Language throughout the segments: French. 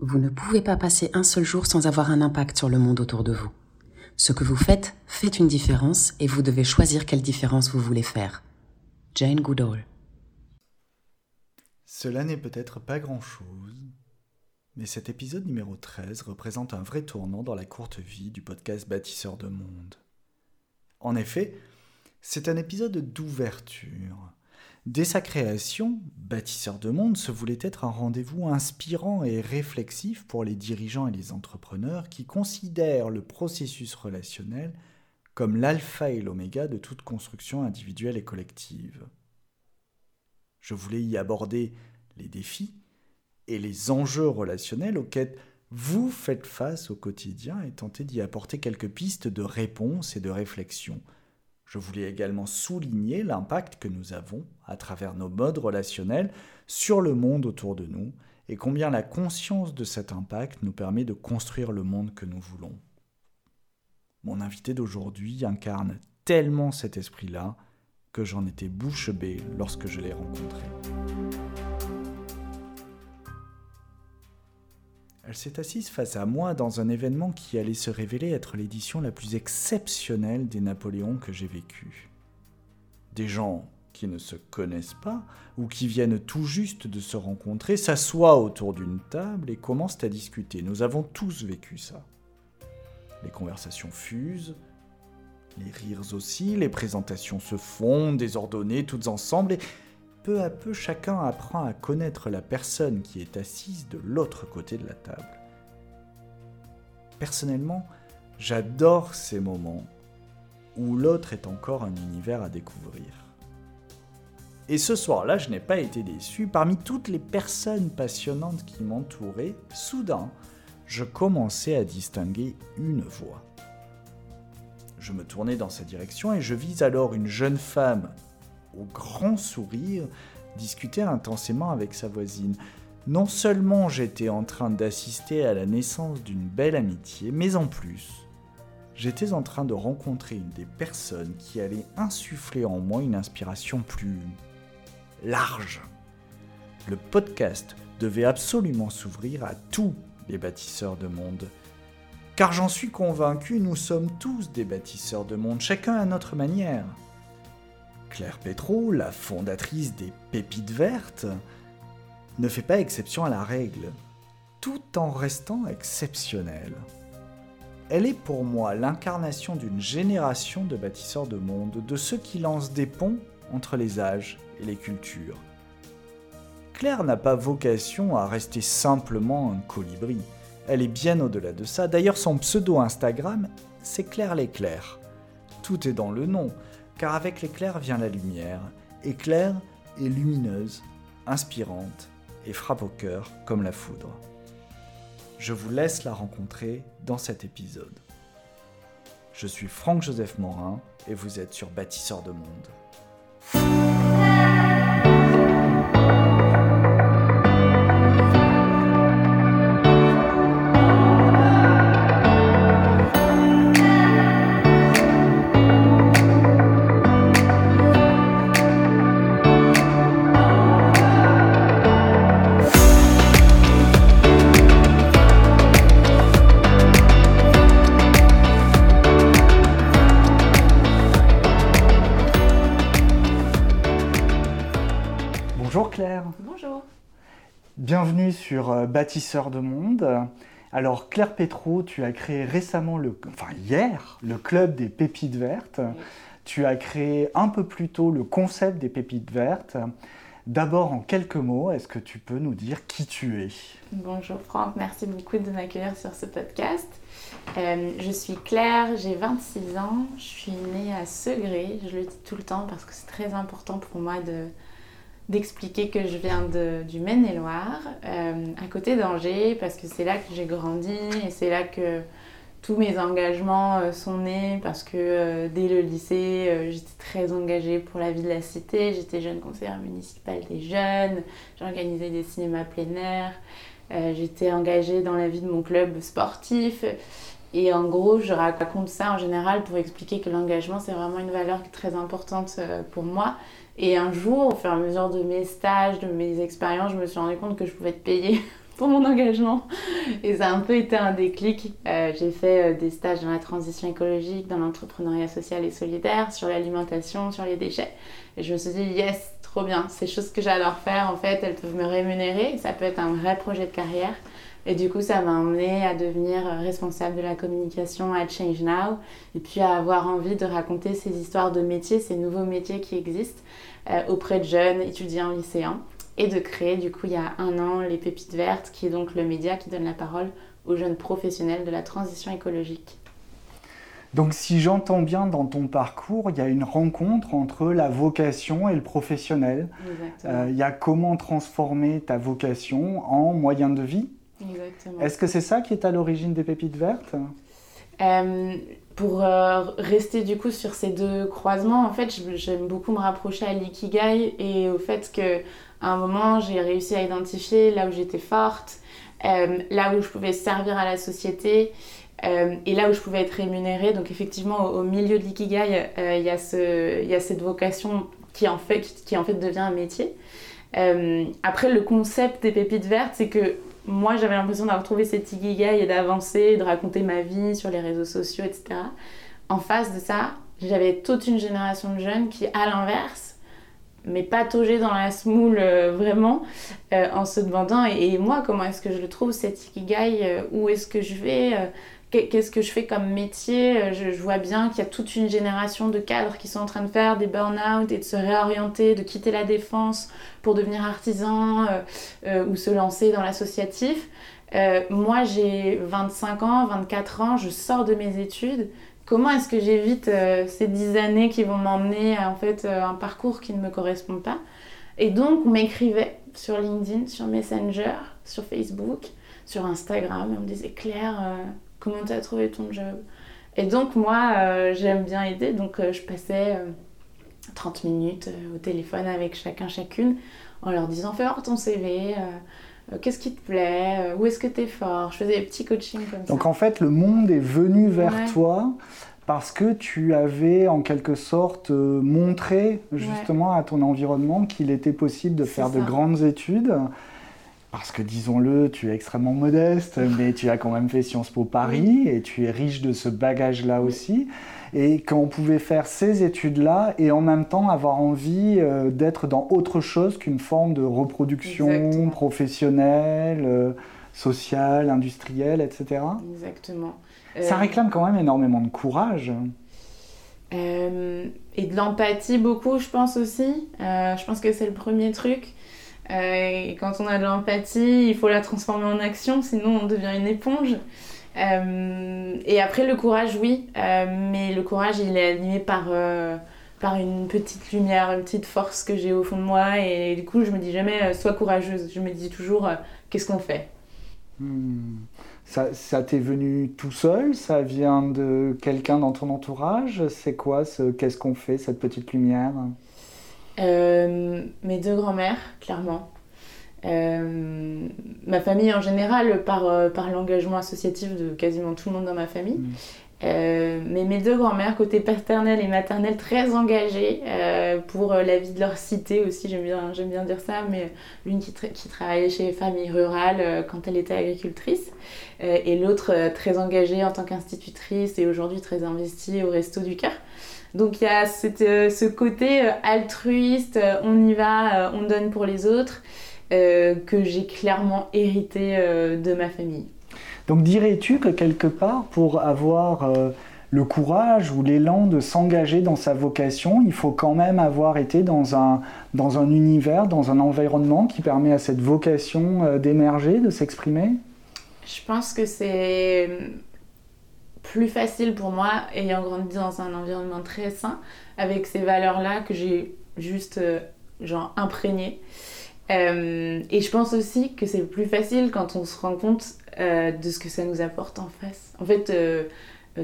Vous ne pouvez pas passer un seul jour sans avoir un impact sur le monde autour de vous. Ce que vous faites fait une différence et vous devez choisir quelle différence vous voulez faire. Jane Goodall. Cela n'est peut-être pas grand-chose, mais cet épisode numéro 13 représente un vrai tournant dans la courte vie du podcast Bâtisseur de Monde. En effet, c'est un épisode d'ouverture Dès sa création, Bâtisseur de Monde se voulait être un rendez-vous inspirant et réflexif pour les dirigeants et les entrepreneurs qui considèrent le processus relationnel comme l'alpha et l'oméga de toute construction individuelle et collective. Je voulais y aborder les défis et les enjeux relationnels auxquels vous faites face au quotidien et tenter d'y apporter quelques pistes de réponse et de réflexion – je voulais également souligner l'impact que nous avons, à travers nos modes relationnels, sur le monde autour de nous, et combien la conscience de cet impact nous permet de construire le monde que nous voulons. Mon invité d'aujourd'hui incarne tellement cet esprit-là que j'en étais bouche bée lorsque je l'ai rencontré. Elle s'est assise face à moi dans un événement qui allait se révéler être l'édition la plus exceptionnelle des Napoléons que j'ai vécu. Des gens qui ne se connaissent pas ou qui viennent tout juste de se rencontrer s'assoient autour d'une table et commencent à discuter. Nous avons tous vécu ça. Les conversations fusent, les rires aussi, les présentations se font, désordonnées toutes ensemble, et peu à peu chacun apprend à connaître la personne qui est assise de l'autre côté de la table. Personnellement, j'adore ces moments où l'autre est encore un univers à découvrir. Et ce soir-là, je n'ai pas été déçu. Parmi toutes les personnes passionnantes qui m'entouraient, soudain, je commençais à distinguer une voix. Je me tournais dans sa direction et je vis alors une jeune femme grand sourire, discuter intensément avec sa voisine. Non seulement j'étais en train d'assister à la naissance d'une belle amitié, mais en plus, j'étais en train de rencontrer une des personnes qui allait insuffler en moi une inspiration plus large. Le podcast devait absolument s'ouvrir à tous les bâtisseurs de monde. Car j'en suis convaincu, nous sommes tous des bâtisseurs de monde, chacun à notre manière. Claire Petro, la fondatrice des Pépites Vertes, ne fait pas exception à la règle, tout en restant exceptionnelle. Elle est pour moi l'incarnation d'une génération de bâtisseurs de monde, de ceux qui lancent des ponts entre les âges et les cultures. Claire n'a pas vocation à rester simplement un colibri. Elle est bien au-delà de ça. D'ailleurs, son pseudo Instagram, c'est Claire l'éclair. Tout est dans le nom car avec l'éclair vient la lumière, éclair et lumineuse, inspirante et frappe au cœur comme la foudre. Je vous laisse la rencontrer dans cet épisode. Je suis Franck-Joseph Morin et vous êtes sur Bâtisseur de Monde. Sur euh, Bâtisseur de Monde. Alors Claire Petro, tu as créé récemment, le, enfin hier, le club des pépites vertes. Tu as créé un peu plus tôt le concept des pépites vertes. D'abord, en quelques mots, est-ce que tu peux nous dire qui tu es? Bonjour Franck, merci beaucoup de m'accueillir sur ce podcast. Euh, je suis Claire, j'ai 26 ans, je suis née à Segré, je le dis tout le temps parce que c'est très important pour moi de, d'expliquer que je viens de, du Maine-et-Loire, euh, à côté d'Angers, parce que c'est là que j'ai grandi et c'est là que tous mes engagements euh, sont nés, parce que euh, dès le lycée, j'étais très engagée pour la vie de la cité, j'étais jeune conseillère municipale des jeunes, j'organisais des cinémas plein air, j'étais engagée dans la vie de mon club sportif. Et en gros, je raconte ça en général pour expliquer que l'engagement, c'est vraiment une valeur très importante pour moi et un jour, au fur et à mesure de mes stages, de mes expériences, je me suis rendu compte que je pouvais être payée pour mon engagement. Et ça a un peu été un déclic. Euh, j'ai fait des stages dans la transition écologique, dans l'entrepreneuriat social et solidaire, sur l'alimentation, sur les déchets. Et je me suis dit, yes, trop bien, ces choses que j'adore faire, en fait, elles peuvent me rémunérer. Ça peut être un vrai projet de carrière. Et du coup, ça m'a emmené à devenir responsable de la communication à Change Now et puis à avoir envie de raconter ces histoires de métiers, ces nouveaux métiers qui existent euh, auprès de jeunes étudiants, lycéens et de créer du coup il y a un an les Pépites Vertes qui est donc le média qui donne la parole aux jeunes professionnels de la transition écologique. Donc si j'entends bien dans ton parcours, il y a une rencontre entre la vocation et le professionnel. Euh, il y a comment transformer ta vocation en moyen de vie. Est-ce que c'est ça qui est à l'origine des pépites vertes? Euh, Pour euh, rester du coup sur ces deux croisements, en fait, j'aime beaucoup me rapprocher à l'ikigai et au fait que à un moment, j'ai réussi à identifier là où j'étais forte, euh, là où je pouvais servir à la société. et là où je pouvais être rémunérée, donc effectivement au, milieu de l'ikigai, il y, a y a cette vocation qui en fait, qui en fait devient un métier. après, le concept des pépites vertes, c'est que moi, j'avais l'impression d'avoir trouvé cette ikigai et d'avancer, de raconter ma vie sur les réseaux sociaux, etc. En face de ça, j'avais toute une génération de jeunes qui, à l'inverse, mais pataugé dans la smoule euh, vraiment euh, en se demandant et, moi comment est-ce que je le trouve cet ikigai euh, où est-ce que je vais qu'est-ce que je fais comme métier? Euh, je, vois bien qu'il y a toute une génération de cadres qui sont en train de faire des burn-out et de se réorienter, de quitter la défense pour devenir artisan euh, euh, ou se lancer dans l'associatif. moi, j'ai 25 ans, 24 ans, je sors de mes études. Comment est-ce que j'évite ces 10 années qui vont m'emmener à en fait, un parcours qui ne me correspond pas? Et donc, on m'écrivait sur LinkedIn, sur Messenger, sur Facebook, sur Instagram, et on me disait Claire, comment tu as trouvé ton job. Et donc moi, euh, j'aime bien aider, donc euh, je passais 30 euh, minutes au téléphone avec chacun, chacune, en leur disant fais voir ton CV. Qu'est-ce qui te plaît Où est-ce que tu es fort. Je faisais des petits coachings comme ça. Donc en fait, le monde est venu vers toi parce que tu avais en quelque sorte montré justement à ton environnement qu'il était possible de faire de grandes études parce que disons-le, tu es extrêmement modeste, mais tu as quand même fait Sciences Po Paris et tu es riche de ce bagage-là aussi. Et qu'on pouvait faire ces études-là et en même temps avoir envie euh, d'être dans autre chose qu'une forme de reproduction professionnelle, euh, sociale, industrielle, etc. Exactement. Ça euh, réclame quand même énormément de courage. et de l'empathie beaucoup, je pense aussi. je pense que c'est le premier truc. Euh, quand on a de l'empathie, il faut la transformer en action, sinon on devient une éponge. Euh, et après, le courage, oui, euh, mais le courage, il est animé par, par une petite lumière, une petite force que j'ai au fond de moi. Et du coup, je me dis jamais sois courageuse. Je me dis toujours qu'est-ce qu'on fait? Hmm. Ça t'est venu tout seul? Ça vient de quelqu'un dans ton entourage? C'est quoi ce qu'est-ce qu'on fait, cette petite lumière? Euh, mes deux grands-mères, clairement. Euh, ma famille en général, par, euh, par l'engagement associatif de quasiment tout le monde dans ma famille. Mm. mais mes deux grands-mères, côté paternel et maternel, très engagées pour la vie de leur cité aussi, j'aime bien, j'aime bien dire ça, mais l'une qui, qui travaillait chez les familles rurales quand elle était agricultrice, et l'autre très engagée en tant qu'institutrice et aujourd'hui très investie au Resto du Cœur. Donc il y a euh, ce côté euh, altruiste, euh, on y va, on donne pour les autres, que j'ai clairement hérité de ma famille. Donc dirais-tu que quelque part, pour avoir le courage ou l'élan de s'engager dans sa vocation, il faut quand même avoir été dans un, dans un univers, dans un environnement qui permet à cette vocation d'émerger, de s'exprimer? Je pense que c'est plus facile pour moi, ayant grandi dans un environnement très sain, avec ces valeurs-là que j'ai juste, euh, genre, imprégnées. Euh, et je pense aussi que c'est plus facile quand on se rend compte euh, de ce que ça nous apporte en face. En fait,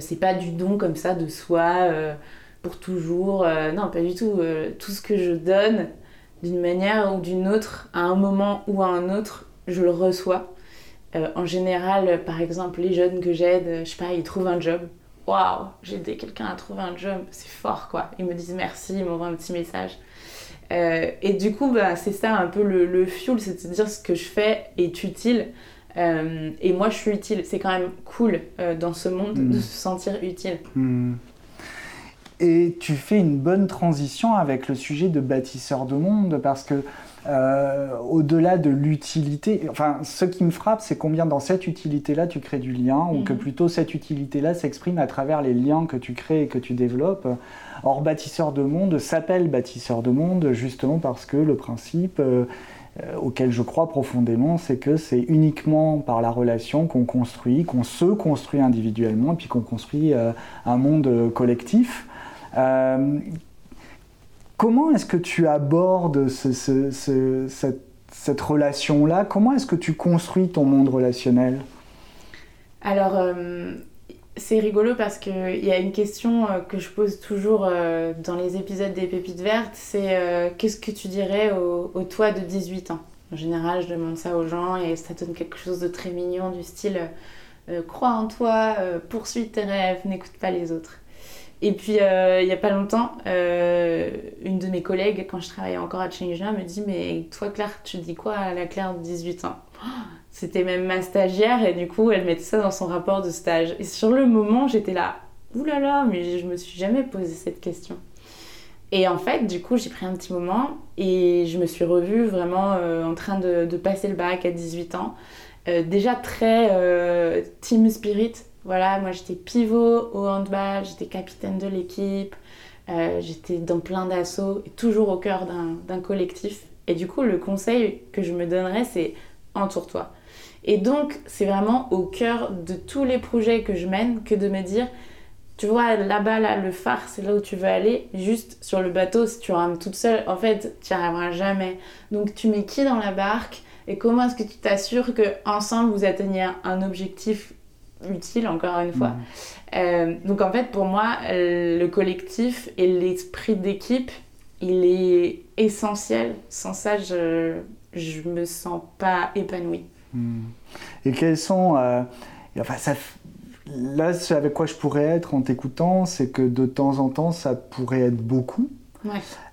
c'est pas du don comme ça de soi pour toujours. non, pas du tout. tout ce que je donne, d'une manière ou d'une autre, à un moment ou à un autre, je le reçois. Euh, en général, par exemple, les jeunes que j'aide, je sais pas, ils trouvent un job. Waouh, j'ai aidé quelqu'un à trouver un job, c'est fort quoi. Ils me disent merci, ils m'envoient un petit message. et du coup, bah, c'est ça un peu le, le fuel, c'est de dire ce que je fais est utile. et moi, je suis utile. C'est quand même cool dans ce monde de se sentir utile. Et tu fais une bonne transition avec le sujet de bâtisseur de monde parce que euh, au-delà de l'utilité, enfin, ce qui me frappe, c'est combien dans cette utilité-là tu crées du lien, ou que mhm. plutôt cette utilité-là s'exprime à travers les liens que tu crées et que tu développes. Or, bâtisseur de monde s'appelle bâtisseur de monde justement parce que le principe euh, euh, auquel je crois profondément, c'est que c'est uniquement par la relation qu'on construit, qu'on se construit individuellement, et puis qu'on construit un monde collectif. Euh, comment est-ce que tu abordes cette, relation-là? Comment est-ce que tu construis ton monde relationnel? Alors, euh, c'est rigolo parce qu'il y a une question euh, que je pose toujours dans les épisodes des Pépites Vertes, c'est qu'est-ce que tu dirais au, au, toi de 18 ans? En général, je demande ça aux gens et ça donne quelque chose de très mignon du style crois en toi, poursuis tes rêves, n'écoute pas les autres. Et puis, euh, il n'y a pas longtemps, euh, une de mes collègues, quand je travaillais encore à Changea, me dit Mais toi, Claire, tu dis quoi à la Claire de 18 ans? C'était même ma stagiaire, et du coup, elle mettait ça dans son rapport de stage. Et sur le moment, j'étais là Ouh là là, mais je me suis jamais posé cette question. Et en fait, du coup, j'ai pris un petit moment et je me suis revue vraiment euh, en train de, de, passer le bac à 18 ans. déjà très team spirit, voilà, moi j'étais pivot au handball, j'étais capitaine de l'équipe, euh, j'étais dans plein d'assauts et toujours au cœur d'un collectif. Et du coup, le conseil que je me donnerais, c'est entoure-toi. Et donc, c'est vraiment au cœur de tous les projets que je mène que de me dire, tu vois, là-bas, là, le phare, c'est là où tu veux aller. Juste sur le bateau, si tu rames toute seule, en fait, tu n'y arriveras jamais. Donc, tu mets qui dans la barque et comment est-ce que tu t'assures que ensemble vous atteignez un objectif utile, encore une fois. Mm. Euh, donc en fait, pour moi, le collectif et l'esprit d'équipe, il est essentiel. Sans ça, je ne me sens pas épanouie. Mm. Et quels sont... Euh, enfin, ça, là, avec quoi je pourrais être en t'écoutant, c'est que de temps en temps, ça pourrait être beaucoup.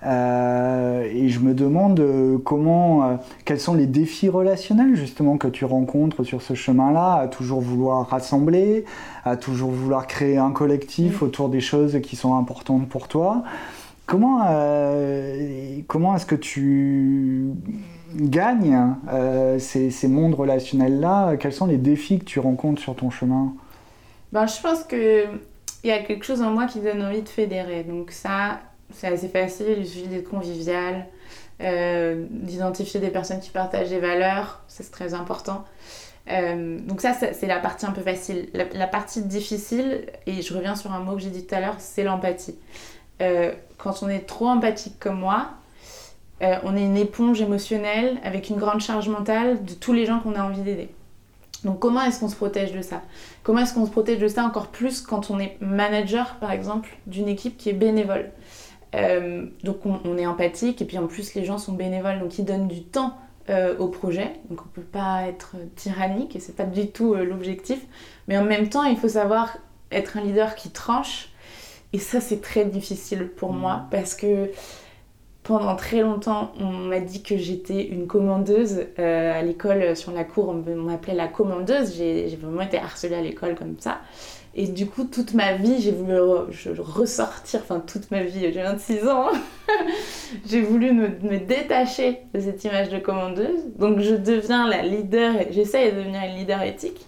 Euh, et je me demande euh, comment, euh, quels sont les défis relationnels justement que tu rencontres sur ce chemin-là, à toujours vouloir rassembler, à toujours vouloir créer un collectif mm. autour des choses qui sont importantes pour toi. Comment, comment est-ce que tu gagnes ces, ces, mondes relationnels-là? Quels sont les défis que tu rencontres sur ton chemin? Ben, Je pense qu'il y a quelque chose en moi qui donne envie de fédérer. Donc ça, c'est assez facile, il suffit d'être convivial, euh, d'identifier des personnes qui partagent des valeurs, c'est très important. Euh, donc ça, c'est la partie un peu facile. La, partie difficile, et je reviens sur un mot que j'ai dit tout à l'heure, c'est l'empathie. Euh, quand on est trop empathique comme moi, on est une éponge émotionnelle avec une grande charge mentale de tous les gens qu'on a envie d'aider. Donc comment est-ce qu'on se protège de ça? Comment est-ce qu'on se protège de ça encore plus quand on est manager, par exemple, d'une équipe qui est bénévole? Euh, donc on, est empathique et puis en plus les gens sont bénévoles donc ils donnent du temps euh, au projet donc on peut pas être tyrannique et c'est pas du tout euh, l'objectif mais en même temps il faut savoir être un leader qui tranche et ça c'est très difficile pour moi mmh. parce que pendant très longtemps, on m'a dit que j'étais une commandeuse. à l'école, sur la cour, on m'appelait la commandeuse. J'ai vraiment été harcelée à l'école comme ça. Et du coup, toute ma vie, j'ai voulu ressortir, enfin toute ma vie, j'ai 26 ans, j'ai voulu me, détacher de cette image de commandeuse. Donc je deviens la leader, j'essaye de devenir une leader éthique.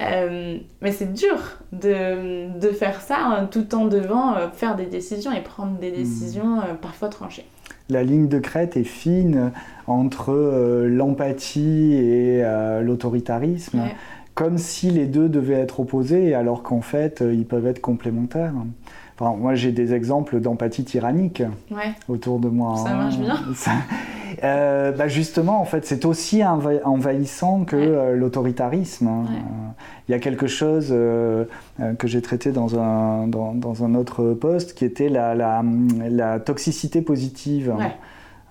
Euh, mais c'est dur de, de, faire ça hein, tout en devant euh, faire des décisions et prendre des hmm. décisions euh, parfois tranchées. La ligne de crête est fine entre l'empathie et l'autoritarisme comme si les deux devaient être opposés, alors qu'en fait, euh, ils peuvent être complémentaires. Enfin, moi, j'ai des exemples d'empathie tyrannique autour de moi. Ça marche bien. Euh, bah justement, en fait, c'est aussi envahissant que euh, l'autoritarisme. Hein. Il y a quelque chose que j'ai traité dans un, dans, un autre poste qui était la, la, la toxicité positive.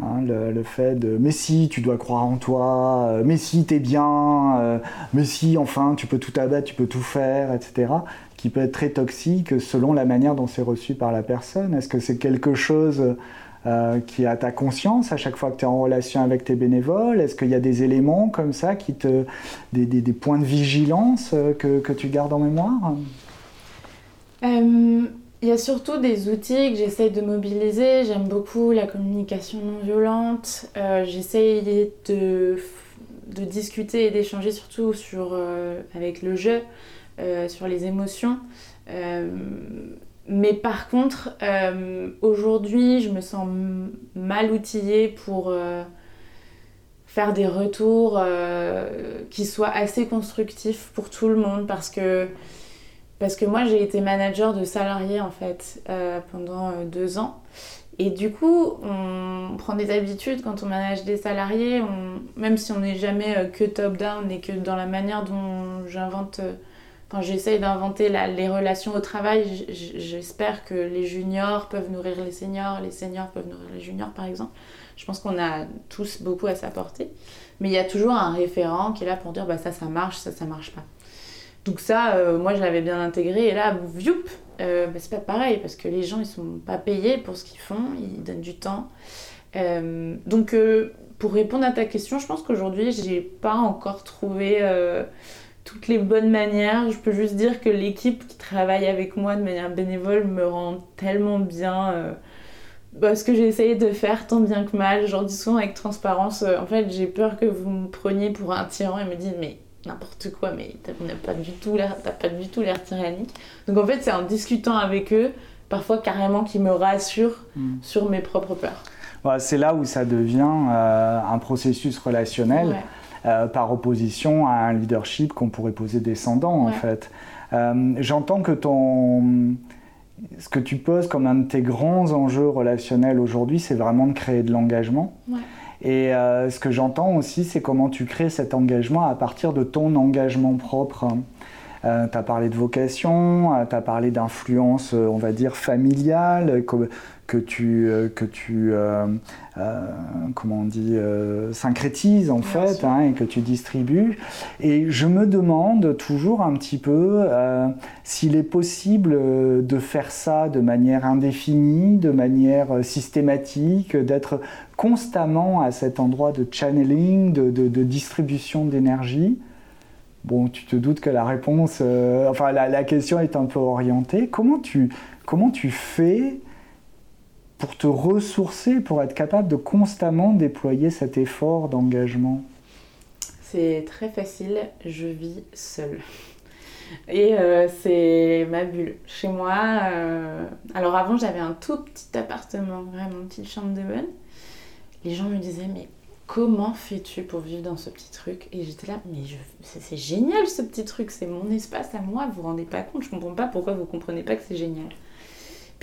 Hein, le, fait de mais si tu dois croire en toi, euh, mais si t'es bien, euh, mais si enfin tu peux tout abattre, tu peux tout faire, etc. qui peut être très toxique selon la manière dont c'est reçu par la personne. Est-ce que c'est quelque chose euh, qui est à ta conscience à chaque fois que tu es en relation avec tes bénévoles? Est-ce qu'il y a des éléments comme ça, qui te, des, points de vigilance euh, que, que, tu gardes en mémoire? Euh, Il y a surtout des outils que j'essaye de mobiliser. J'aime beaucoup la communication non violente. j'essaye de, discuter et d'échanger surtout sur, avec le jeu, sur les émotions. Mais par contre, euh, aujourd'hui, je me sens mal outillée pour euh, faire des retours euh, qui soient assez constructifs pour tout le monde parce que, parce que moi, j'ai été manager de salariés en fait pendant deux ans. Et du coup, on prend des habitudes quand on manage des salariés, même si on n'est jamais que top-down et que dans la manière dont j'invente quand j'essaye d'inventer les relations au travail, j'espère que les juniors peuvent nourrir les seniors, les seniors peuvent nourrir les juniors par exemple. Je pense qu'on a tous beaucoup à s'apporter. Mais il y a toujours un référent qui est là pour dire bah, ça, ça marche, ça, ça marche pas. Donc ça, euh, moi je l'avais bien intégré et là, vioup, euh, bah, c'est pas pareil parce que les gens ils sont pas payés pour ce qu'ils font, ils donnent du temps. Euh, donc pour répondre à ta question, je pense qu'aujourd'hui j'ai pas encore trouvé toutes les bonnes manières. Je peux juste dire que l'équipe qui travaille avec moi de manière bénévole me rend tellement bien. Bah, ce que j'ai essayé de faire tant bien que mal. J'en dis souvent avec transparence. En fait, j'ai peur que vous me preniez pour un tyran et me dites mais n'importe quoi, mais t'as pas du tout l'air, pas du tout l'air tyrannique. Donc en fait, c'est en discutant avec eux, parfois carrément, qu'ils me rassurent hmm. sur mes propres peurs. c'est là où ça devient euh, un processus relationnel. Euh, par opposition à un leadership qu'on pourrait poser descendant, en fait. Euh, j'entends que ton ce que tu poses comme un de tes grands enjeux relationnels aujourd'hui, c'est vraiment de créer de l'engagement. Et euh, ce que j'entends aussi, c'est comment tu crées cet engagement à partir de ton engagement propre. tu as parlé de vocation, tu as parlé d'influence, on va dire, familiale, que tu, euh, que tu euh, euh, comment on dit, syncrétises en fait, hein, et que tu distribues. Et je me demande toujours un petit peu s'il est possible de faire ça de manière indéfinie, de manière systématique, d'être constamment à cet endroit de channeling, de, de, distribution d'énergie. Bon, tu te doutes que la réponse, enfin la, la, question est un peu orientée. Comment tu, comment tu fais pour te ressourcer, pour être capable de constamment déployer cet effort d'engagement C'est très facile, je vis seule. Et euh, c'est ma bulle. Chez moi, euh, alors avant j'avais un tout petit appartement, vraiment une petite chambre de bonne. Les gens me disaient mais comment fais-tu pour vivre dans ce petit truc? Et j'étais là, mais c'est génial ce petit truc, c'est mon espace à moi, vous vous rendez pas compte, je comprends pas pourquoi vous comprenez pas que c'est génial.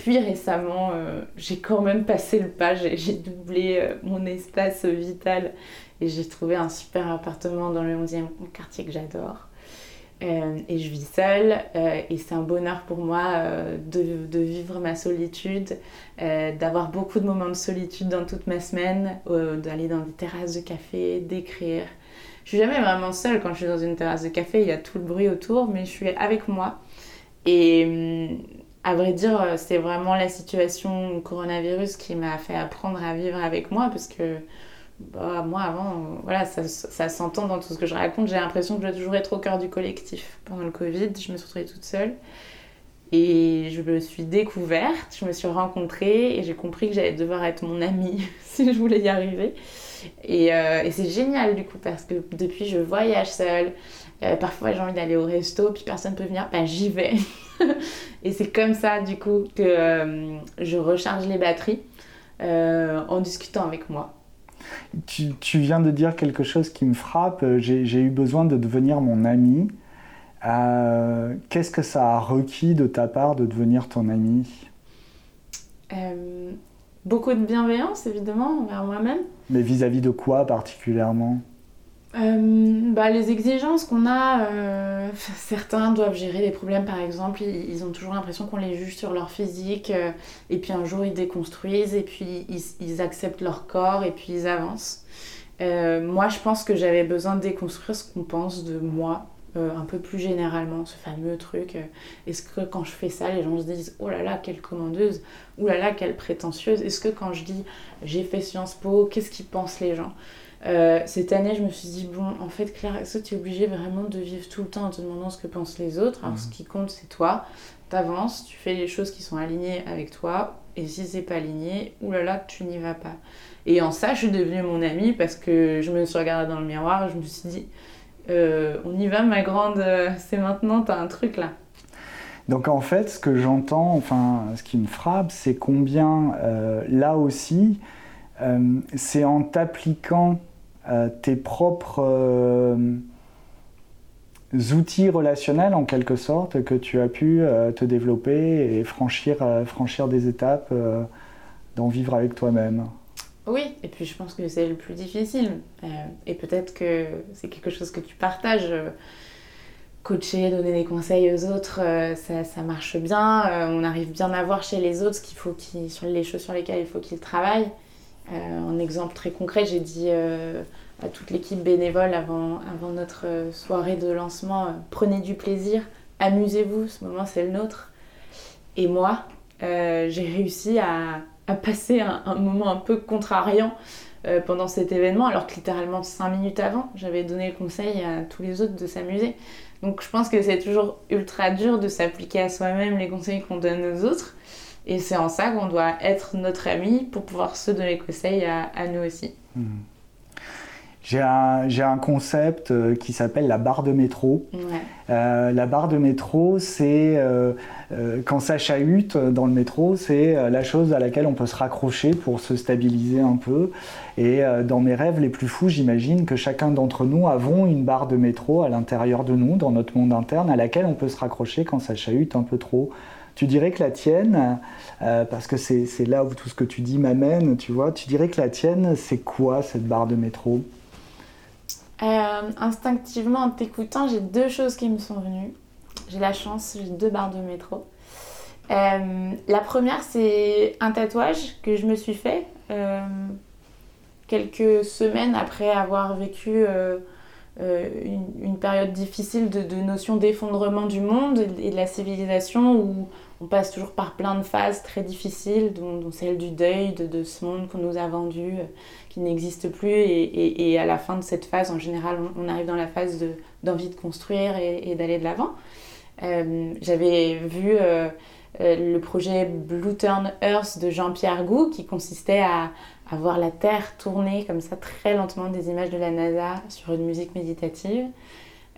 Puis récemment, euh, j'ai quand même passé le pas, j'ai doublé euh, mon espace vital et j'ai trouvé un super appartement dans le 11e quartier que j'adore. Euh, et je vis seule et c'est un bonheur pour moi de, de, vivre ma solitude, d'avoir beaucoup de moments de solitude dans toute ma semaine, d'aller dans des terrasses de café, d'écrire. Je suis jamais vraiment seule quand je suis dans une terrasse de café, il y a tout le bruit autour, mais je suis avec moi. Et hum, à vrai dire, euh, c'est vraiment la situation coronavirus qui m'a fait apprendre à vivre avec moi parce que bah, moi avant, voilà, ça, s'entend dans tout ce que je raconte. J'ai l'impression que je dois toujours être au cœur du collectif. Pendant le Covid, je me suis retrouvée toute seule et je me suis découverte, je me suis rencontrée et j'ai compris que j'allais devoir être mon amie si je voulais y arriver. Euh, et c'est génial du coup parce que depuis je voyage seule. Euh, parfois j'ai envie d'aller au resto puis personne peut venir, ben j'y vais. et c'est comme ça, du coup, que euh, je recharge les batteries euh, en discutant avec moi. Tu, tu, viens de dire quelque chose qui me frappe. J'ai eu besoin de devenir mon ami. Qu'est-ce que ça a requis de ta part de devenir ton ami? Beaucoup de bienveillance, évidemment, envers moi-même. Mais vis-à-vis -vis de quoi particulièrement? Euh, bah, les exigences qu'on a, euh, certains doivent gérer des problèmes par exemple, ils, ont toujours l'impression qu'on les juge sur leur physique, euh, et puis un jour ils déconstruisent, et puis ils, ils acceptent leur corps, et puis ils avancent. moi je pense que j'avais besoin de déconstruire ce qu'on pense de moi, un peu plus généralement, ce fameux truc. Est-ce que quand je fais ça, les gens se disent oh là là, quelle commandeuse, oh là là, quelle prétentieuse. Est-ce que quand je dis j'ai fait Sciences Po, qu'est-ce qu'ils pensent les gens? Euh, Cette année, je me suis dit bon, en fait, Claire, est-ce que tu es obligée vraiment de vivre tout le temps en te demandant ce que pensent les autres? Alors, ce qui compte, c'est toi. T'avances, tu fais les choses qui sont alignées avec toi, et si c'est pas aligné, oulala, tu n'y vas pas. Et en ça, je suis devenue mon amie parce que je me suis regardée dans le miroir, je me suis dit, euh, on y va, ma grande, euh, c'est maintenant, t'as un truc là. Donc en fait, ce que j'entends, enfin, ce qui me frappe, c'est combien, euh, là aussi, euh, c'est en t'appliquant euh, tes propres euh, outils relationnels, en quelque sorte, que tu as pu euh, te développer et franchir, franchir des étapes d'en vivre avec toi-même. Oui, et puis je pense que c'est le plus difficile. Et peut-être que c'est quelque chose que tu partages. coacher, donner des conseils aux autres, ça, marche bien. On arrive bien à voir chez les autres ce qu'il faut sur les choses sur lesquelles il faut qu'ils travaillent. Euh, un exemple très concret, j'ai dit euh, à toute l'équipe bénévole avant, notre euh, soirée de lancement, prenez du plaisir, amusez-vous, ce moment c'est le nôtre. Et moi, j'ai réussi à, passer un, moment un peu contrariant pendant cet événement, alors que littéralement cinq minutes avant, j'avais donné le conseil à tous les autres de s'amuser. Donc je pense que c'est toujours ultra dur de s'appliquer à soi-même les conseils qu'on donne aux autres. Et c'est en ça qu'on doit être notre ami pour pouvoir se donner conseil à, à nous aussi. J'ai un, j'ai un concept euh, qui s'appelle la barre de métro. Ouais. Euh, la barre de métro, c'est euh, euh, quand ça chahute dans le métro, c'est la chose à laquelle on peut se raccrocher pour se stabiliser un peu. Et dans mes rêves les plus fous, j'imagine que chacun d'entre nous avons une barre de métro à l'intérieur de nous, dans notre monde interne, à laquelle on peut se raccrocher quand ça chahute un peu trop. Tu dirais que la tienne, euh, parce que c'est là où tout ce que tu dis m'amène, tu vois, tu dirais que la tienne, c'est quoi cette barre de métro? Euh, instinctivement, en t'écoutant, j'ai deux choses qui me sont venues. J'ai la chance, j'ai deux barres de métro. Euh, la première, c'est un tatouage que je me suis fait quelques semaines après avoir vécu une, une période difficile de, de notion d'effondrement du monde et de la civilisation où on passe toujours par plein de phases très difficiles, dont, celle du deuil de, ce monde qu'on nous a vendu, euh, qui n'existe plus. Et, à la fin de cette phase, en général, on, arrive dans la phase de- d'envie de, construire et, d'aller de l'avant. Euh, J'avais vu euh, le projet Blue Turn Earth de Jean-Pierre Gou, qui consistait à, à voir la Terre tourner comme ça très lentement des images de la NASA sur une musique méditative.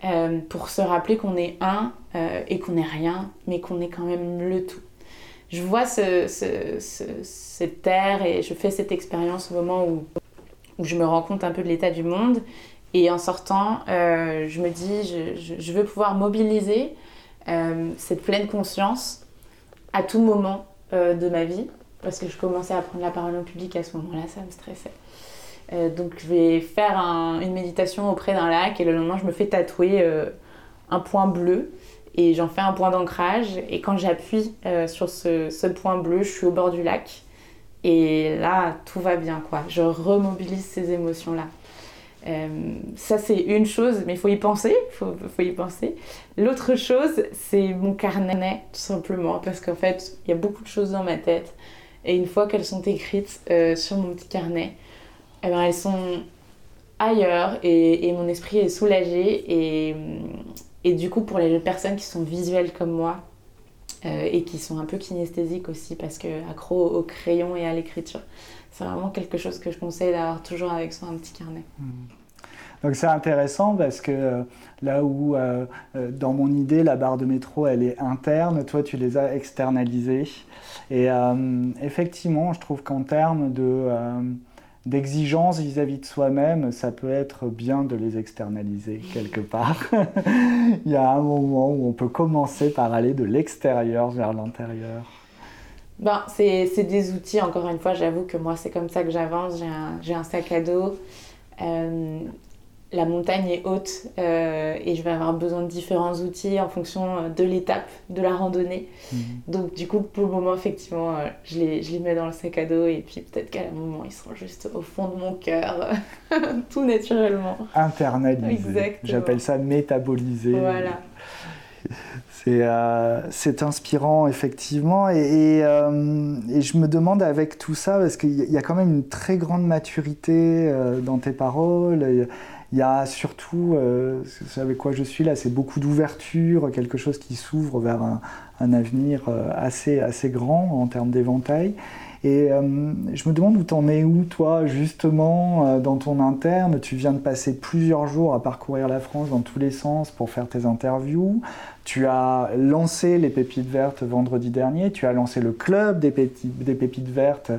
Euh, pour se rappeler qu'on est un euh, et qu'on n'est rien, mais qu'on est quand même le tout. Je vois ce, ce- ce- cette terre et je fais cette expérience au moment où, je me rends compte un peu de l'état du monde. Et en sortant, euh, je me dis, je, veux pouvoir mobiliser cette pleine conscience à tout moment de ma vie, parce que je commençais à prendre la parole en public à ce moment-là, ça me stressait. Euh, donc je vais faire un- une méditation auprès d'un lac et le lendemain je me fais tatouer euh, un point bleu et j'en fais un point d'ancrage. Et quand j'appuie euh, sur ce, point bleu je suis au bord du lac et là tout va bien quoi. Je remobilise ces émotions là ça c'est une chose mais il faut y penser faut, y penser. L'autre chose c'est mon carnet tout simplement parce qu'en fait il y a beaucoup de choses dans ma tête. Et une fois qu'elles sont écrites sur mon petit carnet eh ben, elles sont ailleurs et, mon esprit est soulagé et, et du coup pour les personnes qui sont visuelles comme moi euh, et qui sont un peu kinesthésiques aussi parce que accro au crayon et à l'écriture c'est vraiment quelque chose que je conseille d'avoir toujours avec soi un petit carnet. Donc c'est intéressant parce que euh, là où euh, dans mon idée la barre de métro elle est interne, toi tu les as externalisées. Et effectivement je trouve qu'en termes de, d'exigence vis-à-vis de soi-même, ça peut être bien de les externaliser quelque part. Il y a un moment où on peut commencer par aller de l'extérieur vers l'intérieur. Ben, c'est c'est des outils, encore une fois, j'avoue que moi, c'est comme ça que j'avance. J'ai un, j'ai un sac à dos. Euh, la montagne est haute euh, et je vais avoir besoin de différents outils en fonction euh, de l'étape de la randonnée. Mhm. Donc du coup, pour le moment, effectivement, euh, je, les, je, les, mets dans le sac à dos et puis peut-être qu'à un moment, ils seront juste au fond de mon cœur, tout naturellement. Internalisé. J'appelle ça métaboliser. Voilà. C'est inspirant, effectivement. Et, et, je me demande avec tout ça, parce qu'il y a quand même une très grande maturité dans tes paroles. Il y a surtout, euh, avec quoi je suis là, c'est beaucoup d'ouverture, quelque chose qui s'ouvre vers un, avenir euh, assez, assez grand en termes d'éventail. Et euh, je me demande où t'en es où, toi, justement, dans ton interne. Tu viens de passer plusieurs jours à parcourir la France dans tous les sens pour faire tes interviews. Tu as lancé les Pépites Vertes vendredi dernier. Tu as lancé le club des, des Pépites Vertes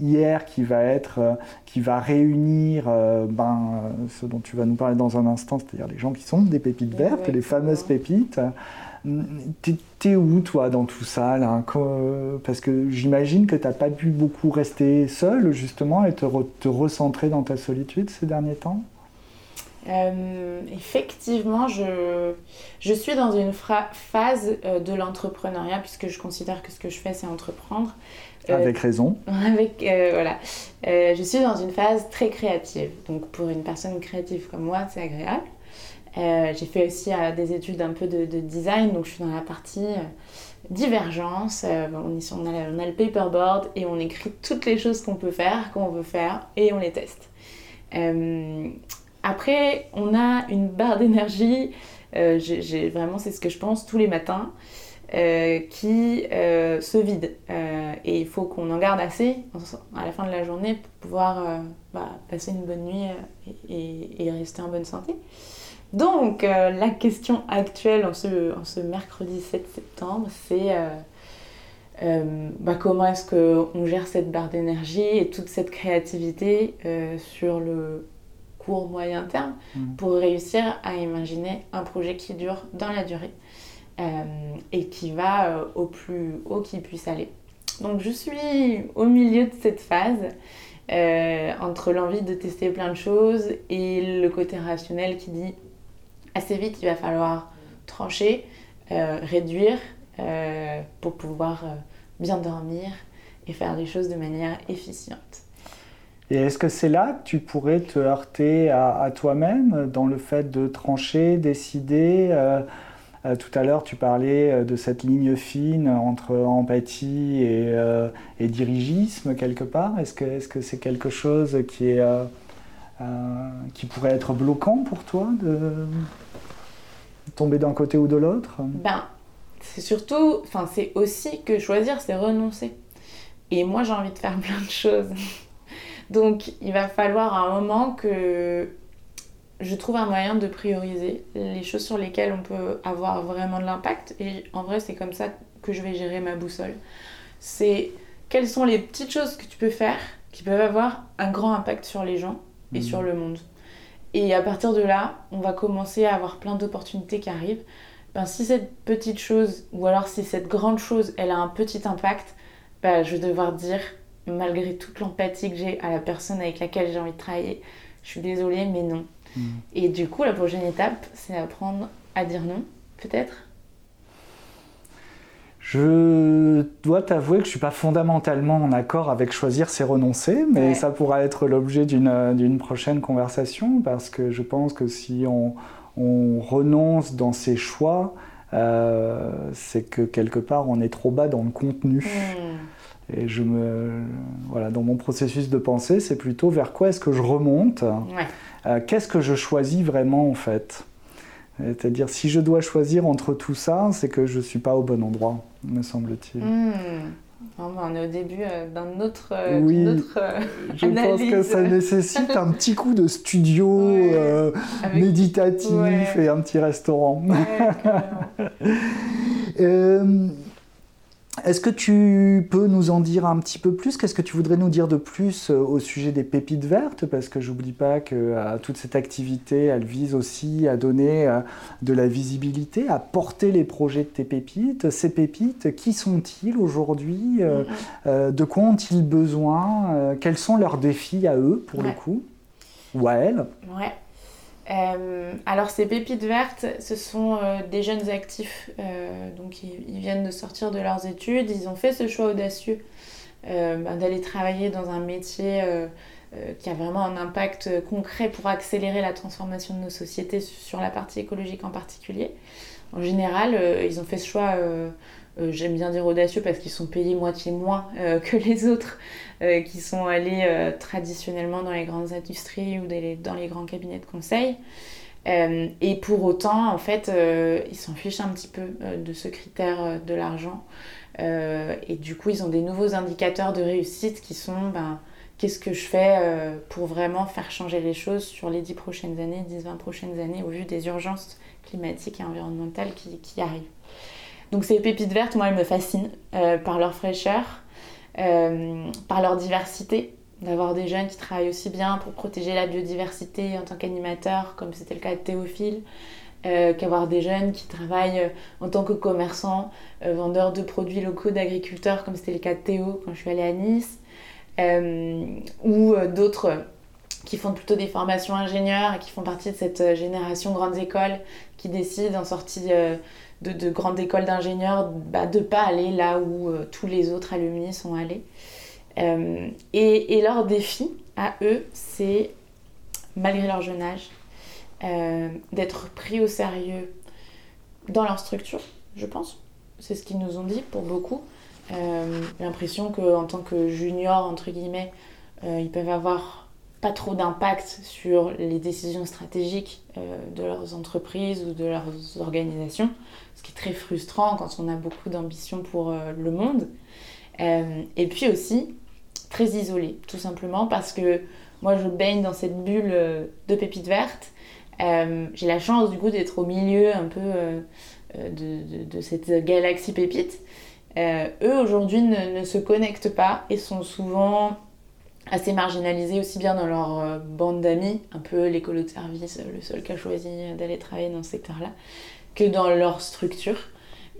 hier qui va être, euh, qui va réunir euh, ben, euh, ce dont tu vas nous parler dans un instant, c'est-à-dire les gens qui sont des pépites vertes, les fameuses pépites. T'es où toi dans tout ça là Parce que j'imagine que t'as pas pu beaucoup rester seul justement et te, te recentrer dans ta solitude ces derniers temps? effectivement, je, je, suis dans une phase de l'entrepreneuriat puisque je considère que ce que je fais c'est entreprendre. Euh, avec raison. Avec, euh, voilà. Euh, je suis dans une phase très créative. Donc pour une personne créative comme moi, c'est agréable. j'ai fait aussi des études un peu de, design, donc je suis dans la partie divergence. on, est on, a, on, a, le paperboard et on écrit toutes les choses qu'on peut faire, qu'on veut faire, et on les teste. après, on a une barre d'énergie. vraiment, c'est ce que je pense tous les matins. Euh, qui euh, se vide. Euh, et il faut qu'on en garde assez à la fin de la journée pour pouvoir bah, passer une bonne nuit et, rester en bonne santé. Donc la question actuelle en ce, en ce, mercredi 7 septembre, c'est bah, comment est-ce qu'on gère cette barre d'énergie et toute cette créativité sur le court moyen terme mmh. pour réussir à imaginer un projet qui dure dans la durée. Euh, et qui va euh, au plus haut qu'il puisse aller. Donc je suis au milieu de cette phase euh, entre l'envie de tester plein de choses et le côté rationnel qui dit assez vite il va falloir trancher, réduire pour pouvoir bien dormir et faire les choses de manière efficiente. Et est-ce que c'est là que tu pourrais te heurter à, toi-même dans le fait de trancher, décider euh, tout à l'heure, tu parlais euh, de cette ligne fine entre empathie et, euh, dirigisme quelque part. Est-ce que c'est quelque chose qui, qui pourrait être bloquant pour toi de tomber d'un côté ou de l'autre? Ben, c'est surtout, enfin, c'est aussi que choisir, c'est renoncer. Et moi, j'ai envie de faire plein de choses. Donc, il va falloir à un moment que je trouve un moyen de prioriser les choses sur lesquelles on peut avoir vraiment de l'impact. Et en vrai, c'est comme ça que je vais gérer ma boussole. C'est quelles sont les petites choses que tu peux faire qui peuvent avoir un grand impact sur les gens et mmh. sur le monde. Et à partir de là, on va commencer à avoir plein d'opportunités qui arrivent. Ben, si cette petite chose, ou alors si cette grande chose, elle a un petit impact, ben, je vais devoir dire, malgré toute l'empathie que j'ai à la personne avec laquelle j'ai envie de travailler, je suis désolée, mais non. Mm. Et du coup, la prochaine étape, c'est apprendre à dire non, peut-être? Je dois t'avouer que je ne suis pas fondamentalement en accord avec choisir c'est renoncer, mais ça pourra être l'objet d'une prochaine conversation parce que je pense que si on, renonce dans ses choix, euh, c'est que quelque part on est trop bas dans le contenu. Mm. Et je me, voilà, dans mon processus de pensée, c'est plutôt vers quoi est-ce que je remonte euh, qu'est-ce que je choisis vraiment en fait. C'est-à-dire, si je dois choisir entre tout ça, c'est que je ne suis pas au bon endroit, me semble-t-il. Hmm. on est au début euh, d'un autre, euh, oui, je pense que ça nécessite un petit coup de studio méditatif et un petit restaurant. Est-ce que tu peux nous en dire un petit peu plus? Qu'est-ce que tu voudrais nous dire de plus euh, au sujet des pépites vertes? Parce que j'oublie pas que euh, toute cette activité, elle vise aussi à donner euh, de la visibilité, à porter les projets de tes pépites. Ces pépites, qui sont-ils aujourd'hui? Mm-hmm. De quoi ont-ils besoin? Quels sont leurs défis à eux, pour le coup? Ou à elles? Ouais. Alors ces pépites vertes, ce sont des jeunes actifs, donc ils, viennent de sortir de leurs études, ils ont fait ce choix audacieux ben, d'aller travailler dans un métier qui a vraiment un impact concret pour accélérer la transformation de nos sociétés sur la partie écologique en particulier. En général, ils ont fait ce choix euh, j'aime bien dire audacieux parce qu'ils sont payés moitié moins euh, que les autres euh, qui sont allés traditionnellement dans les grandes industries ou dans les grands cabinets de conseil. et pour autant, en fait, ils s'en fichent un petit peu de ce critère de l'argent. et du coup, ils ont des nouveaux indicateurs de réussite qui sont ben, qu'est-ce que je fais pour vraiment faire changer les choses sur les 10 prochaines années, 10-20 prochaines années, au vu des urgences climatiques et environnementales qui, qui arrivent. Donc ces pépites vertes, moi, elles me fascinent euh, par leur fraîcheur, euh, par leur diversité. D'avoir des jeunes qui travaillent aussi bien pour protéger la biodiversité en tant qu'animateurs, comme c'était le cas de Théophile, euh, qu'avoir des jeunes qui travaillent en tant que commerçants, vendeurs de produits locaux d'agriculteurs, comme c'était le cas de Théo quand je suis allée à Nice, ou d'autres qui font plutôt des formations ingénieurs et qui font partie de cette génération grandes écoles qui décident en sortie de, grandes écoles d'ingénieurs bah, de pas aller là où euh, tous les autres alumni sont allés. Euh, et, leur défi à eux, c'est, malgré leur jeune âge, euh, d'être pris au sérieux dans leur structure, je pense. C'est ce qu'ils nous ont dit pour beaucoup. L'impression qu'en tant que junior, entre guillemets, ils peuvent avoir pas trop d'impact sur les décisions stratégiques de leurs entreprises ou de leurs organisations ce qui est très frustrant quand on a beaucoup d'ambition pour euh, le monde. Euh, et puis aussi très isolé, tout simplement parce que moi je baigne dans cette bulle euh, de pépites vertes. J'ai la chance du coup d'être au milieu un peu de, de, cette galaxie pépite. eux aujourd'hui ne, ne, se connectent pas et sont souvent assez marginalisés aussi bien dans leur bande d'amis, un peu l'écolo de service, le seul qui a choisi d'aller travailler dans ce secteur-là, que dans leur structure.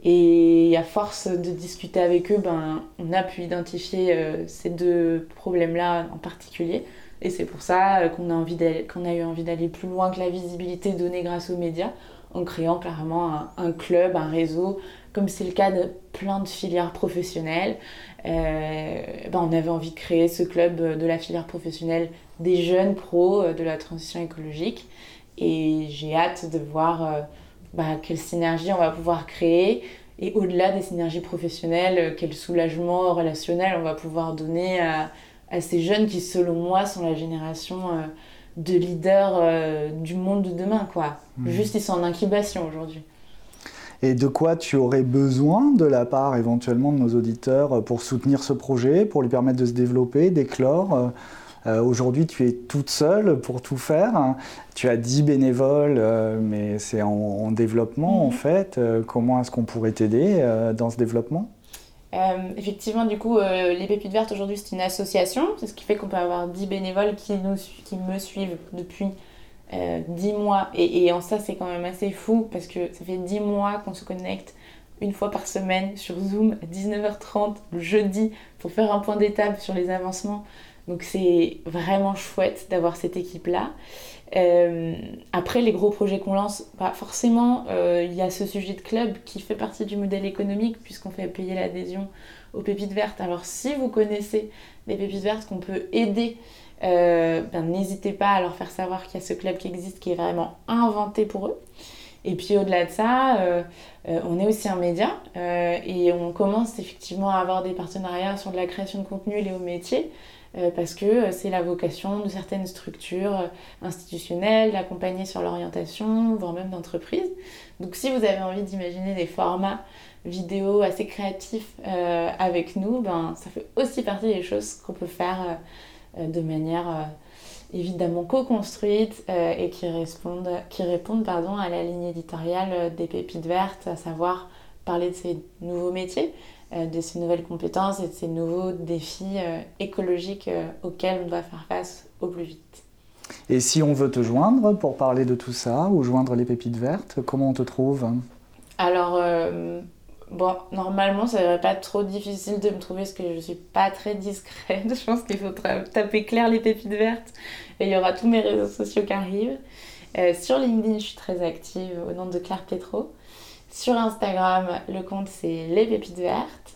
Et à force de discuter avec eux, ben, on a pu identifier euh, ces deux problèmes-là en particulier. Et c'est pour ça euh, qu'on a eu envie d'aller plus loin que la visibilité donnée grâce aux médias, en créant clairement un, club, un réseau, comme c'est le cas de plein de filières professionnelles. Euh, ben, on avait envie de créer ce club de la filière professionnelle des jeunes pros de la transition écologique. Et j'ai hâte de voir bah, quelle synergie on va pouvoir créer. Et au-delà des synergies professionnelles, euh, quel soulagement relationnel on va pouvoir donner à, à, ces jeunes qui, selon moi, sont la génération euh, de leaders euh, du monde de demain. Quoi. Mmh. Juste, ils sont en incubation aujourd'hui. Et de quoi tu aurais besoin de la part éventuellement de nos auditeurs pour soutenir ce projet, pour lui permettre de se développer, d'éclore euh, aujourd'hui, tu es toute seule pour tout faire. Tu as 10 bénévoles, euh, mais c'est en, développement en mhm. fait. Euh, comment est-ce qu'on pourrait t'aider dans ce développement? Effectivement, du coup, les Pépites Vertes aujourd'hui, c'est une association. C'est ce qui fait qu'on peut avoir 10 bénévoles qui, nous, qui me suivent depuis 10 mois. Et, et en ça, c'est quand même assez fou parce que ça fait 10 mois qu'on se connecte une fois par semaine sur Zoom à 19h30 le jeudi pour faire un point d'étape sur les avancements donc c'est vraiment chouette d'avoir cette équipe-là. Euh, après, les gros projets qu'on lance, bah forcément, euh, il y a ce sujet de club qui fait partie du modèle économique puisqu'on fait payer l'adhésion aux pépites vertes. Alors si vous connaissez des pépites vertes qu'on peut aider, euh, ben, n'hésitez pas à leur faire savoir qu'il y a ce club qui existe, qui est vraiment inventé pour eux. Et puis au-delà de ça, on est aussi un média et on commence effectivement à avoir des partenariats sur de la création de contenu liés au métier. Euh, parce que euh, c'est la vocation de certaines structures euh, institutionnelles d'accompagner sur l'orientation, voire même d'entreprise. Donc si vous avez envie d'imaginer des formats vidéo assez créatifs avec nous, ben, ça fait aussi partie des choses qu'on peut faire de manière évidemment co-construite et qui répondent, qui répondent pardon, à la ligne éditoriale des pépites vertes, à savoir parler de ces nouveaux métiers, de ces nouvelles compétences et de ces nouveaux défis euh, écologiques euh, auxquels on doit faire face au plus vite. Et si on veut te joindre pour parler de tout ça ou joindre les pépites vertes, comment on te trouve? Alors, bon, normalement, ça ne devrait pas être trop difficile de me trouver parce que je ne suis pas très discrète. Je pense qu'il faut taper clair les pépites vertes et il y aura tous mes réseaux sociaux qui arrivent. sur LinkedIn, je suis très active au nom de Claire Pietro. Sur Instagram, le compte c'est Les Pépites Vertes.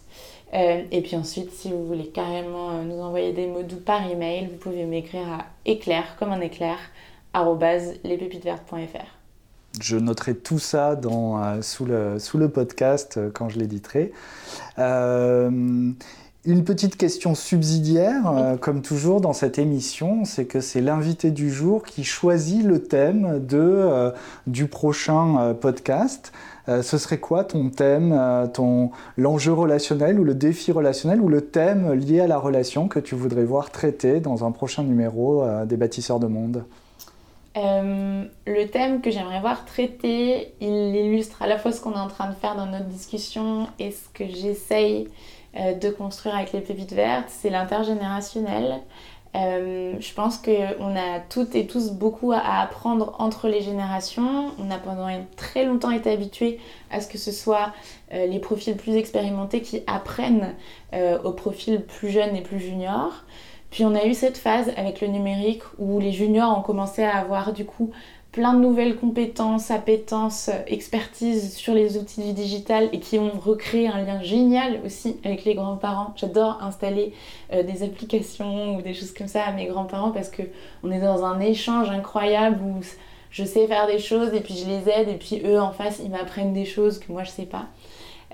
et puis ensuite, si vous voulez carrément nous envoyer des mots doux par email, vous pouvez m'écrire à éclair, comme un éclair, lespépitesvertes.fr. Je noterai tout ça dans, euh, sous, le, sous, le, podcast euh, quand je l'éditerai. Euh, une petite question subsidiaire, comme toujours dans cette émission, c'est que c'est l'invité du jour qui choisit le thème de, du prochain podcast. Ce serait quoi ton thème, ton, l'enjeu relationnel ou le défi relationnel ou le thème lié à la relation que tu voudrais voir traité dans un prochain numéro des bâtisseurs de monde? Euh, le thème que j'aimerais voir traité, il illustre à la fois ce qu'on est en train de faire dans notre discussion et ce que j'essaye euh, de construire avec les pépites vertes, c'est l'intergénérationnel. Euh, je pense qu'on a toutes et tous beaucoup à apprendre entre les générations. On a pendant très longtemps été habitués à ce que ce soit les profils plus expérimentés qui apprennent aux profils plus jeunes et plus juniors. Puis on a eu cette phase avec le numérique où les juniors ont commencé à avoir du coup plein de nouvelles compétences, appétences, expertise sur les outils du digital et qui ont recréé un lien génial aussi avec les grands-parents. J'adore installer euh, des applications ou des choses comme ça à mes grands-parents parce que on est dans un échange incroyable où je sais faire des choses et puis je les aide et puis eux en face ils m'apprennent des choses que moi je sais pas.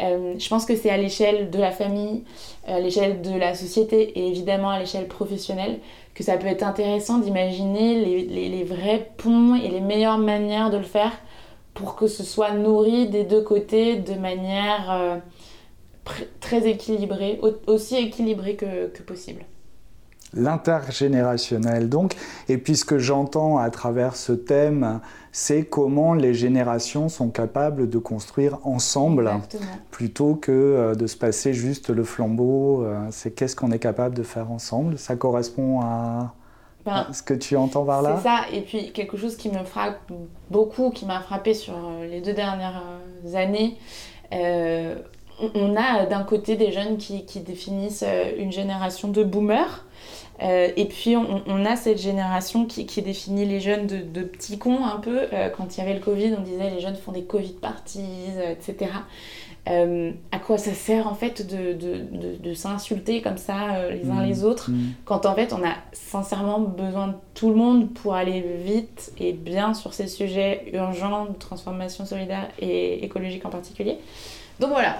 Euh, je pense que c'est à l'échelle de la famille, à l'échelle de la société et évidemment à l'échelle professionnelle que ça peut être intéressant d'imaginer les, vrais ponts et les meilleures manières de le faire pour que ce soit nourri des deux côtés de manière euh, très équilibrée, aussi équilibrée que possible l'intergénérationnel donc. Et puis ce que j'entends à travers ce thème, c'est comment les générations sont capables de construire ensemble plutôt que euh, de se passer juste le flambeau. Euh, c'est qu'est-ce qu'on est capable de faire ensemble. Ça correspond à, ben, ce que tu entends par là? C'est ça. Et puis quelque chose qui me frappe beaucoup, qui m'a frappé sur euh, les deux dernières années. on a d'un côté des jeunes qui, qui définissent une génération de boomers euh, et puis on, a cette génération qui, définit les jeunes de, petits cons un peu. Euh, quand il y avait le Covid, on disait les jeunes font des Covid parties, euh, etc. à quoi ça sert en fait de, s'insulter comme ça les uns les mmh. autres mmh. quand en fait on a sincèrement besoin de tout le monde pour aller vite et bien sur ces sujets urgents de transformation solidaire et écologique en particulier. Donc voilà,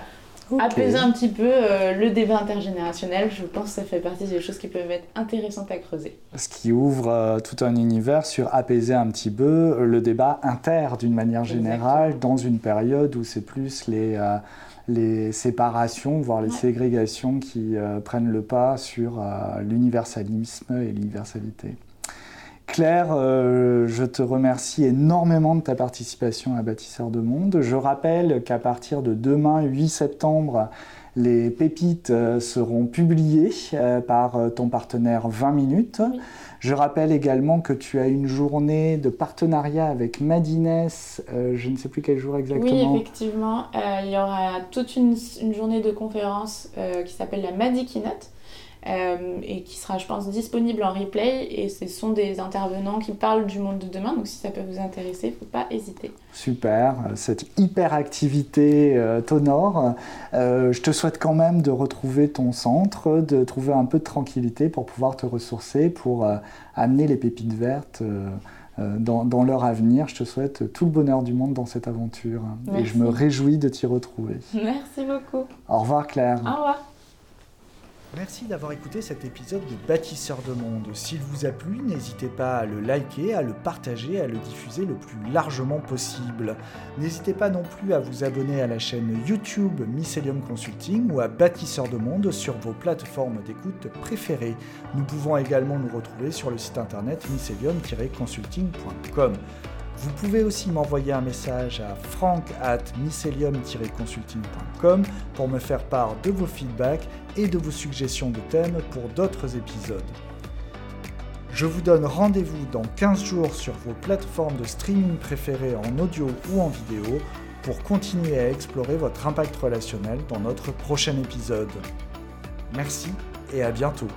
apaiser un petit peu euh, le débat intergénérationnel. Je pense que ça fait partie des choses qui peuvent être intéressantes à creuser. Ce qui ouvre euh, tout un univers sur apaiser un petit peu le débat inter d'une manière générale dans une période où c'est plus les, euh, les séparations, voire les ségrégations qui prennent le pas sur l'universalisme et l'universalité. Claire, euh, je te remercie énormément de ta participation à Bâtisseur de Monde. Je rappelle qu'à partir de demain, 8 septembre, les pépites euh, seront publiées euh, par ton partenaire 20 minutes. Je rappelle également que tu as une journée de partenariat avec Madines, je ne sais plus quel jour exactement. Oui, effectivement. il y aura toute une, une journée de conférence qui s'appelle la Madi Keynote et qui sera, je pense, disponible en replay. Et ce sont des intervenants qui parlent du monde de demain. Donc, si ça peut vous intéresser, il ne faut pas hésiter. Super, cette hyperactivité euh, t'honore. Euh, je te souhaite quand même de retrouver ton centre, de trouver un peu de tranquillité pour pouvoir te ressourcer, pour amener les pépites vertes. Dans, dans, leur avenir. Je te souhaite tout le bonheur du monde dans cette aventure et je me réjouis de t'y retrouver. Merci beaucoup. Au revoir Claire. Au revoir. Merci d'avoir écouté cet épisode de Bâtisseurs de Monde. S'il vous a plu, n'hésitez pas à le liker, à le partager, à le diffuser le plus largement possible. N'hésitez pas non plus à vous abonner à la chaîne YouTube Mycelium Consulting ou à Bâtisseurs de Monde sur vos plateformes d'écoute préférées. Nous pouvons également nous retrouver sur le site internet mycelium-consulting.com. Vous pouvez aussi m'envoyer un message à frank at mycelium-consulting.com pour me faire part de vos feedbacks et de vos suggestions de thèmes pour d'autres épisodes. Je vous donne rendez-vous dans 15 jours sur vos plateformes de streaming préférées en audio ou en vidéo pour continuer à explorer votre impact relationnel dans notre prochain épisode. Merci et à bientôt.